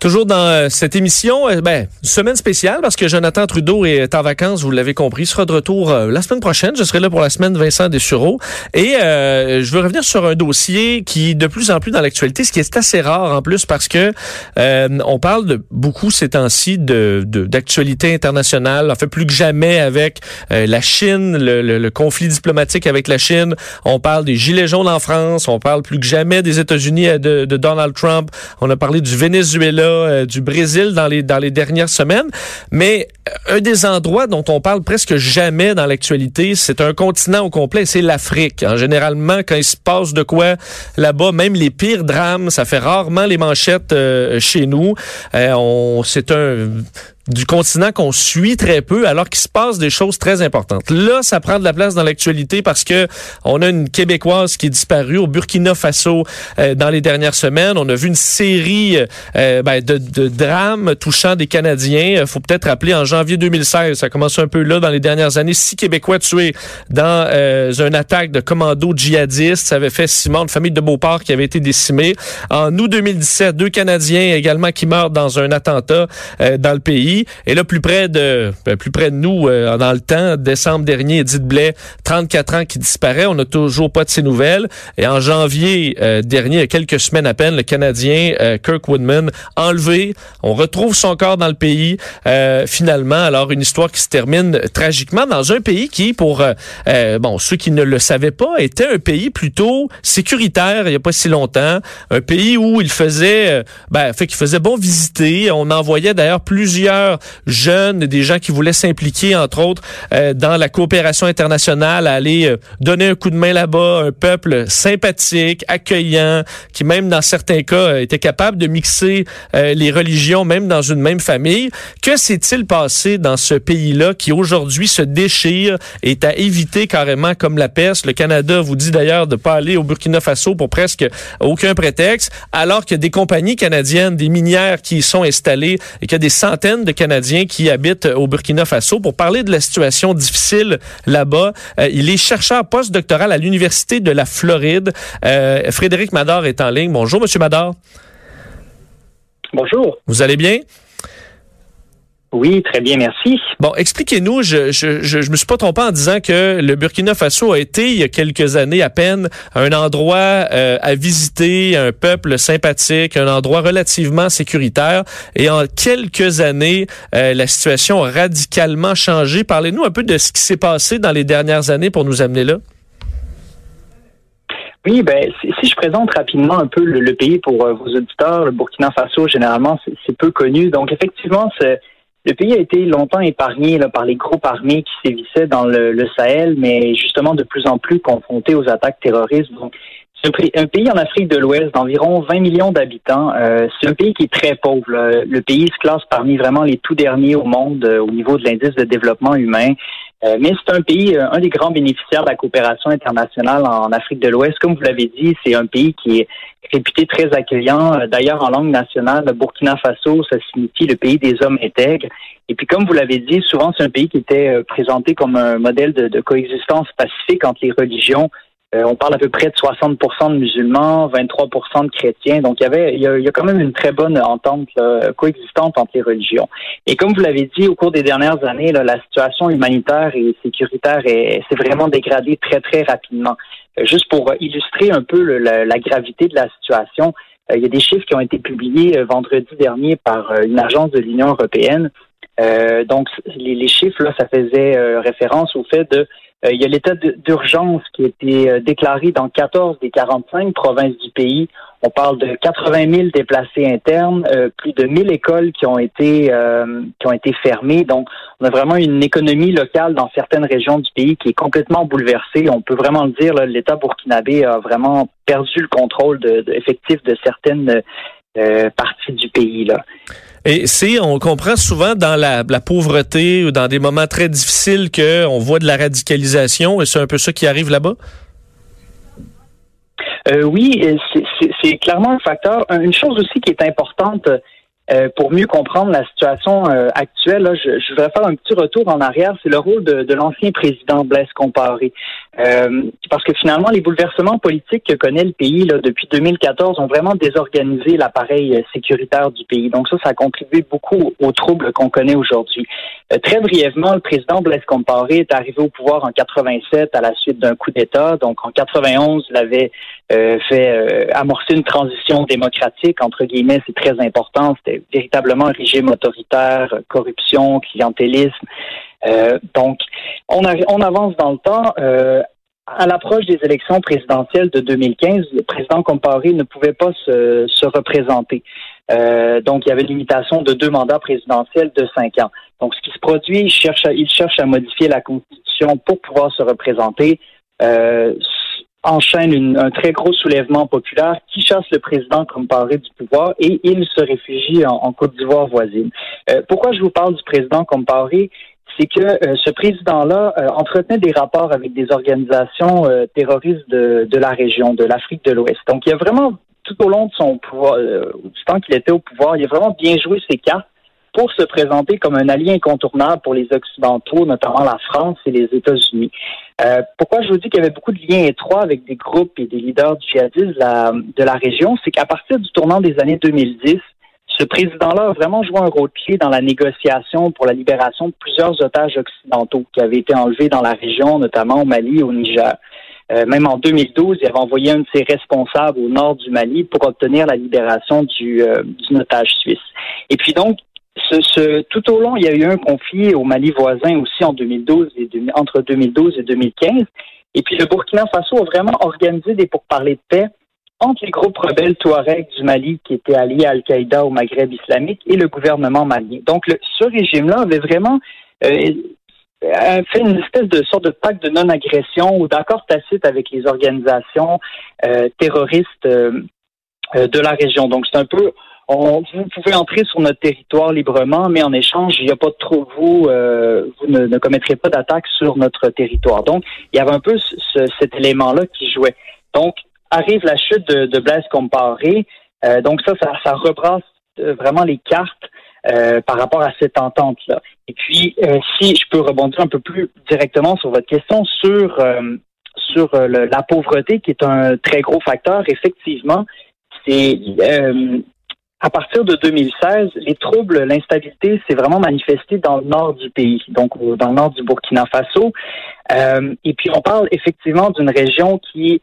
Toujours dans euh, cette émission, euh, ben, semaine spéciale parce que Jonathan Trudeau est en vacances, vous l'avez compris, il sera de retour euh, la semaine prochaine. Je serai là pour la semaine Vincent Dessureau. Et je veux revenir sur un dossier qui de plus en plus dans l'actualité, ce qui est assez rare en plus parce que on parle de beaucoup ces temps-ci de d'actualité internationale, en fait plus que jamais avec la Chine, le, le, conflit diplomatique avec la Chine. On parle des gilets jaunes en France, on parle plus que jamais des États-Unis de, de Donald Trump. On a parlé du Venezuela euh, du Brésil dans les dans les dernières semaines, mais euh, un des endroits dont on parle presque jamais dans l'actualité, c'est un continent au complet, c'est l'Afrique. En généralement, quand il se passe de quoi là-bas, même les pires drames, ça fait rarement les manchettes euh, chez nous. on, c'est un du continent qu'on suit très peu alors qu'il se passe des choses très importantes. Là, ça prend de la place dans l'actualité parce que on a une québécoise qui est disparue au Burkina Faso euh, dans les dernières semaines. On a vu une série euh, ben, de, de, drames touchant des Canadiens. Il faut peut-être rappeler en janvier 2016, ça commence un peu là dans les dernières années, six Québécois tués dans euh, une attaque de commando djihadistes. Ça avait fait Simon, une famille de Beauport qui avait été décimée. En août 2017, deux Canadiens également qui meurent dans un attentat dans le pays. Et là, plus près de, ben, plus près de nous, euh, dans le temps, décembre dernier, Edith Blais, 34 ans qui disparaît. On n'a toujours pas de ses nouvelles. Et en janvier euh, dernier, il y a quelques semaines à peine, le Canadien euh, Kirk Woodman enlevé. On retrouve son corps dans le pays. finalement, alors une histoire qui se termine tragiquement dans un pays qui, pour bon ceux qui ne le savaient pas, était un pays plutôt sécuritaire il n'y a pas si longtemps. Un pays où il faisait, ben, fait qu'il faisait bon visiter. On envoyait d'ailleurs plusieurs jeunes, des gens qui voulaient s'impliquer, entre autres, euh, dans la coopération internationale, à aller euh, donner un coup de main là-bas, un peuple sympathique, accueillant, qui même dans certains cas euh, était capable de mixer les religions, même dans une même famille. Que s'est-il passé dans ce pays-là qui aujourd'hui se déchire et est à éviter carrément comme la peste? Le Canada vous dit d'ailleurs de pas aller au Burkina Faso pour presque aucun prétexte, alors a des compagnies canadiennes, des minières qui y sont installées et qu'il y a des centaines de Canadiens qui habitent au Burkina Faso pour parler de la situation difficile là-bas. Euh, il est chercheur postdoctoral à l'Université de la Floride. Euh, Frédéric Mador est en ligne. Bonjour, Monsieur Mador. Bonjour. Vous allez bien? Oui, très bien, merci. Bon, expliquez-nous, je, je, je, me suis pas trompé en disant que le Burkina Faso a été, il y a quelques années à peine, un endroit euh, à visiter, un peuple sympathique, un endroit relativement sécuritaire. Et en quelques années, euh, la situation a radicalement changé. Parlez-nous un peu de ce qui s'est passé dans les dernières années pour nous amener là. Oui, ben si, je présente rapidement un peu le, pays pour euh, vos auditeurs, le Burkina Faso, généralement, c'est peu connu. Donc, effectivement, c'est le pays a été longtemps épargné par les groupes armés qui sévissaient dans le, Sahel, mais justement de plus en plus confronté aux attaques terroristes. Un, pays en Afrique de l'Ouest d'environ 20 millions d'habitants. Euh, c'est un pays qui est très pauvre. Le pays se classe parmi vraiment les tout derniers au monde euh, au niveau de l'indice de développement humain. Euh, mais c'est un pays, un des grands bénéficiaires de la coopération internationale en Afrique de l'Ouest. Comme vous l'avez dit, c'est un pays qui est réputé très accueillant. D'ailleurs, en langue nationale, Burkina Faso, ça signifie le pays des hommes intègres. Et puis, comme vous l'avez dit, souvent, c'est un pays qui était présenté comme un modèle de coexistence pacifique entre les religions euh, on parle à peu près de 60% de musulmans, 23% de chrétiens. Donc, il y avait, il y a, quand même une très bonne entente coexistante entre les religions. Et comme vous l'avez dit, au cours des dernières années, la situation humanitaire et sécuritaire s'est vraiment dégradée très, très rapidement. Euh, juste pour illustrer un peu la, gravité de la situation, euh, il y a des chiffres qui ont été publiés vendredi dernier par une agence de l'Union européenne. donc, les, les, chiffres, là, ça faisait référence au fait de euh, il y a l'état d'urgence qui a été euh, déclaré dans 14 des 45 provinces du pays. On parle de 80 000 déplacés internes, euh, plus de 1000 écoles qui ont été qui ont été fermées. Donc, on a vraiment une économie locale dans certaines régions du pays qui est complètement bouleversée. On peut vraiment le dire, l'État burkinabé a vraiment perdu le contrôle de, effectif de certaines parties du pays. Là. Et c'est, on comprend souvent dans la, pauvreté ou dans des moments très difficiles qu'on voit de la radicalisation et c'est un peu ça qui arrive là-bas? Euh, oui, c'est clairement un facteur. Une chose aussi qui est importante, euh, pour mieux comprendre la situation euh, actuelle, là, je, voudrais faire un petit retour en arrière. C'est le rôle de, de l'ancien président Blaise Comparé. Euh, parce que finalement, les bouleversements politiques que connaît le pays là, depuis 2014 ont vraiment désorganisé l'appareil sécuritaire du pays. Donc ça, ça a contribué beaucoup aux troubles qu'on connaît aujourd'hui. très brièvement, le président Blaise Comparé est arrivé au pouvoir en 87 à la suite d'un coup d'État. Donc en 91, il avait fait amorcer une transition démocratique, entre guillemets, c'est très important. C'était véritablement un régime autoritaire, corruption, clientélisme. Euh, donc, on, on, avance dans le temps. Euh, à l'approche des élections présidentielles de 2015, le président Comparé ne pouvait pas se, se représenter. Euh, donc, il y avait une limitation de deux mandats présidentiels de cinq ans. Donc, ce qui se produit, il cherche à, modifier la Constitution pour pouvoir se représenter. Enchaîne un très gros soulèvement populaire qui chasse le président Comparé du pouvoir et il se réfugie en, Côte d'Ivoire voisine. Pourquoi je vous parle du président Comparé? C'est que euh, ce président-là euh, entretenait des rapports avec des organisations terroristes de, de, la région, de l'Afrique de l'Ouest. Donc, il a vraiment, tout au long de son pouvoir, du temps qu'il était au pouvoir, il a vraiment bien joué ses cartes pour se présenter comme un allié incontournable pour les Occidentaux, notamment la France et les États-Unis. Euh, pourquoi je vous dis qu'il y avait beaucoup de liens étroits avec des groupes et des leaders djihadistes la, de la région, c'est qu'à partir du tournant des années 2010, ce président-là a vraiment joué un rôle clé dans la négociation pour la libération de plusieurs otages occidentaux qui avaient été enlevés dans la région, notamment au Mali et au Niger. Euh, même en 2012, il avait envoyé un de ses responsables au nord du Mali pour obtenir la libération du, euh, du otage suisse. Et puis donc, ce, tout au long, il y a eu un conflit au Mali voisin aussi en 2012 et entre 2012 et 2015. Et puis le Burkina Faso a vraiment organisé des pourparlers de paix entre les groupes rebelles Touareg du Mali qui étaient alliés à Al-Qaïda au Maghreb islamique et le gouvernement malien. Donc ce régime-là avait vraiment euh, fait une espèce de sorte de pacte de non-agression ou d'accord tacite avec les organisations euh, terroristes euh, de la région. Donc c'est un peu on, vous pouvez entrer sur notre territoire librement, mais en échange, il n'y a pas trop vous, euh, vous ne, commettrez pas d'attaque sur notre territoire. Donc, il y avait un peu cet élément-là qui jouait. Donc, arrive la chute de, de Blaise Comparé. Euh, donc ça, ça, ça rebrasse euh, vraiment les cartes euh, par rapport à cette entente-là. Et puis, si je peux rebondir un peu plus directement sur votre question sur sur la pauvreté, qui est un très gros facteur, effectivement, c'est à partir de 2016, les troubles, l'instabilité s'est vraiment manifesté dans le nord du pays, donc dans le nord du Burkina Faso. Euh, et puis on parle effectivement d'une région qui est euh,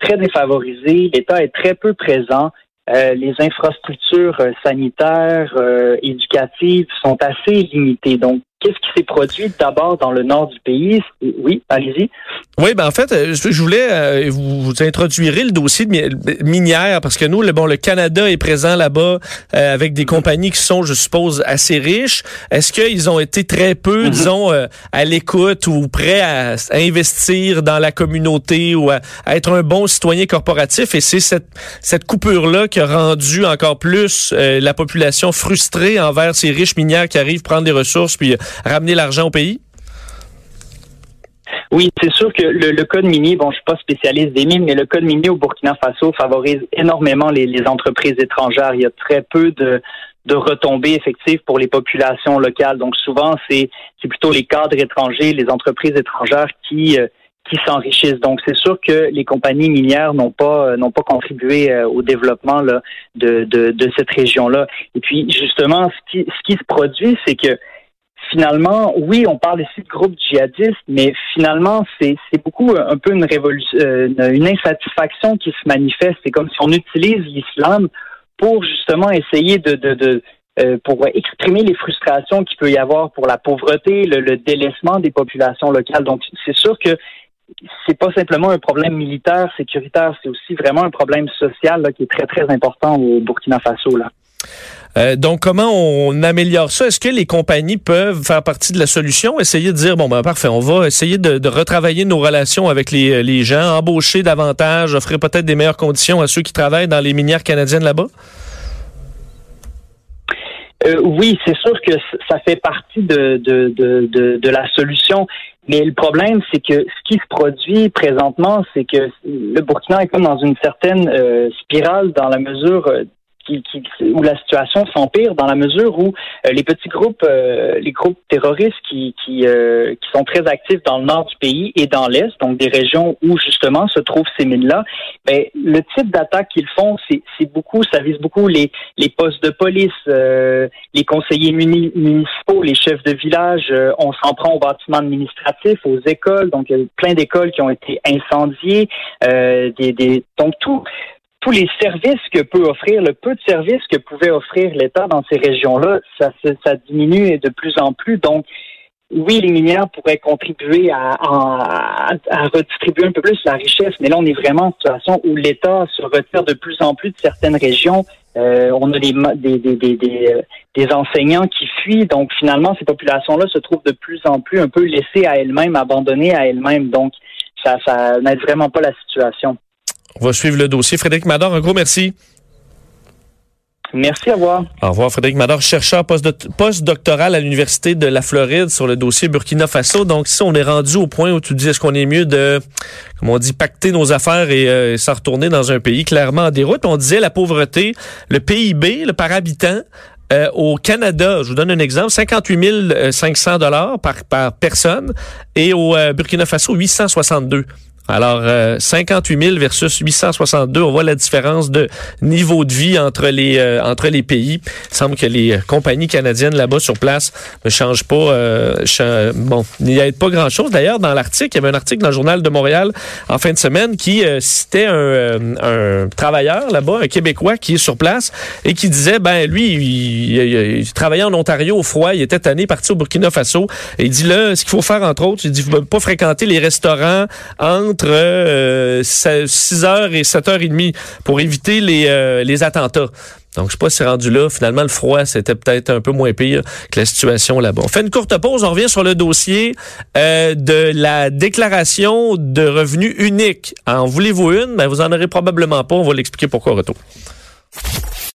très défavorisée, l'État est très peu présent, euh, les infrastructures sanitaires, éducatives sont assez limitées. Donc qu'est-ce qui s'est produit d'abord dans le nord du pays? Oui, allez-y. Oui, ben en fait, euh, je voulais euh, vous, vous introduirez le dossier de minière parce que nous, le bon, le Canada est présent là-bas euh, avec des compagnies qui sont, je suppose, assez riches. Est-ce qu'ils ont été très peu, mm-hmm. disons, à l'écoute ou prêts à, investir dans la communauté ou à, être un bon citoyen corporatif? Et c'est cette cette coupure là qui a rendu encore plus la population frustrée envers ces riches minières qui arrivent prendre des ressources puis ramener l'argent au pays? Oui, c'est sûr que le, code minier, bon, je suis pas spécialiste des mines, mais le code minier au Burkina Faso favorise énormément les, entreprises étrangères. Il y a très peu de, retombées effectives pour les populations locales. Donc souvent, c'est plutôt les cadres étrangers, les entreprises étrangères qui euh, qui s'enrichissent. Donc c'est sûr que les compagnies minières n'ont pas euh, n'ont pas contribué euh, au développement là, de, de, cette région-là. Et puis justement, ce qui ce qui se produit, c'est que finalement, oui, on parle ici de groupes djihadistes, mais finalement, c'est beaucoup un peu une révolution, euh, une insatisfaction qui se manifeste. C'est comme si on utilise l'islam pour justement essayer de, de, de euh, pour exprimer les frustrations qu'il peut y avoir pour la pauvreté, le, délaissement des populations locales. Donc, c'est sûr que c'est pas simplement un problème militaire, sécuritaire, c'est aussi vraiment un problème social qui est très, très important au Burkina Faso. Là. Euh, donc, comment on améliore ça? Est-ce que les compagnies peuvent faire partie de la solution? Essayer de dire, bon, ben parfait, on va essayer de, retravailler nos relations avec les, les, gens, embaucher davantage, offrir peut-être des meilleures conditions à ceux qui travaillent dans les minières canadiennes là-bas? Euh, oui, c'est sûr que ça fait partie de, la solution. Mais le problème, c'est que ce qui se produit présentement, c'est que le Burkina est comme dans une certaine euh, spirale dans la mesure qui, qui, où la situation s'empire dans la mesure où euh, les petits groupes, euh, les groupes terroristes qui qui, euh, qui sont très actifs dans le nord du pays et dans l'est, donc des régions où justement se trouvent ces mines-là, ben, le type d'attaque qu'ils font, c'est beaucoup, ça vise beaucoup les les postes de police, les conseillers municipaux, les chefs de village. on s'en prend aux bâtiments administratifs, aux écoles, donc il y a plein d'écoles qui ont été incendiées, des, des donc tout tous les services que peut offrir, le peu de services que pouvait offrir l'État dans ces régions-là, ça, ça diminue de plus en plus. Donc, oui, les minières pourraient contribuer à, à, redistribuer un peu plus la richesse, mais là, on est vraiment en situation où l'État se retire de plus en plus de certaines régions. Euh, on a des, des, des, des, des enseignants qui fuient, donc finalement, ces populations-là se trouvent de plus en plus un peu laissées à elles-mêmes, abandonnées à elles-mêmes. Donc, ça, ça n'aide vraiment pas la situation. On va suivre le dossier. Frédéric Mador, un gros merci. Merci, à revoir. Au revoir, Frédéric Mador, chercheur postdoctoral à l'Université de la Floride sur le dossier Burkina Faso. Donc, si on est rendu au point où tu dis, est-ce qu'on est mieux de, comme on dit, pacter nos affaires et euh, s'en retourner dans un pays clairement en déroute? On disait la pauvreté, le PIB, le par habitant, euh, au Canada, je vous donne un exemple, 58 500 dollars par, par personne et au euh, Burkina Faso, 862. Alors, 58 euh, 000 versus 862, on voit la différence de niveau de vie entre les euh, entre les pays. Il semble que les compagnies canadiennes là-bas sur place ne changent pas. Euh, bon, il n'y a pas grand-chose. D'ailleurs, dans l'article, il y avait un article dans le journal de Montréal en fin de semaine qui citait un, un travailleur là-bas, un Québécois qui est sur place et qui disait, ben lui, il, travaillait en Ontario au froid, il était tanné, parti au Burkina Faso. Et il dit là, ce qu'il faut faire entre autres, il dit, faut pas fréquenter les restaurants en entre 6h euh, et 7h30 pour éviter les, euh, les attentats. Donc, je sais pas si c'est rendu là. Finalement, le froid, c'était peut-être un peu moins pire que la situation là-bas. On fait une courte pause. On revient sur le dossier euh, de la déclaration de revenus unique. En voulez-vous une? Ben, vous en aurez probablement pas. On va l'expliquer pourquoi au retour.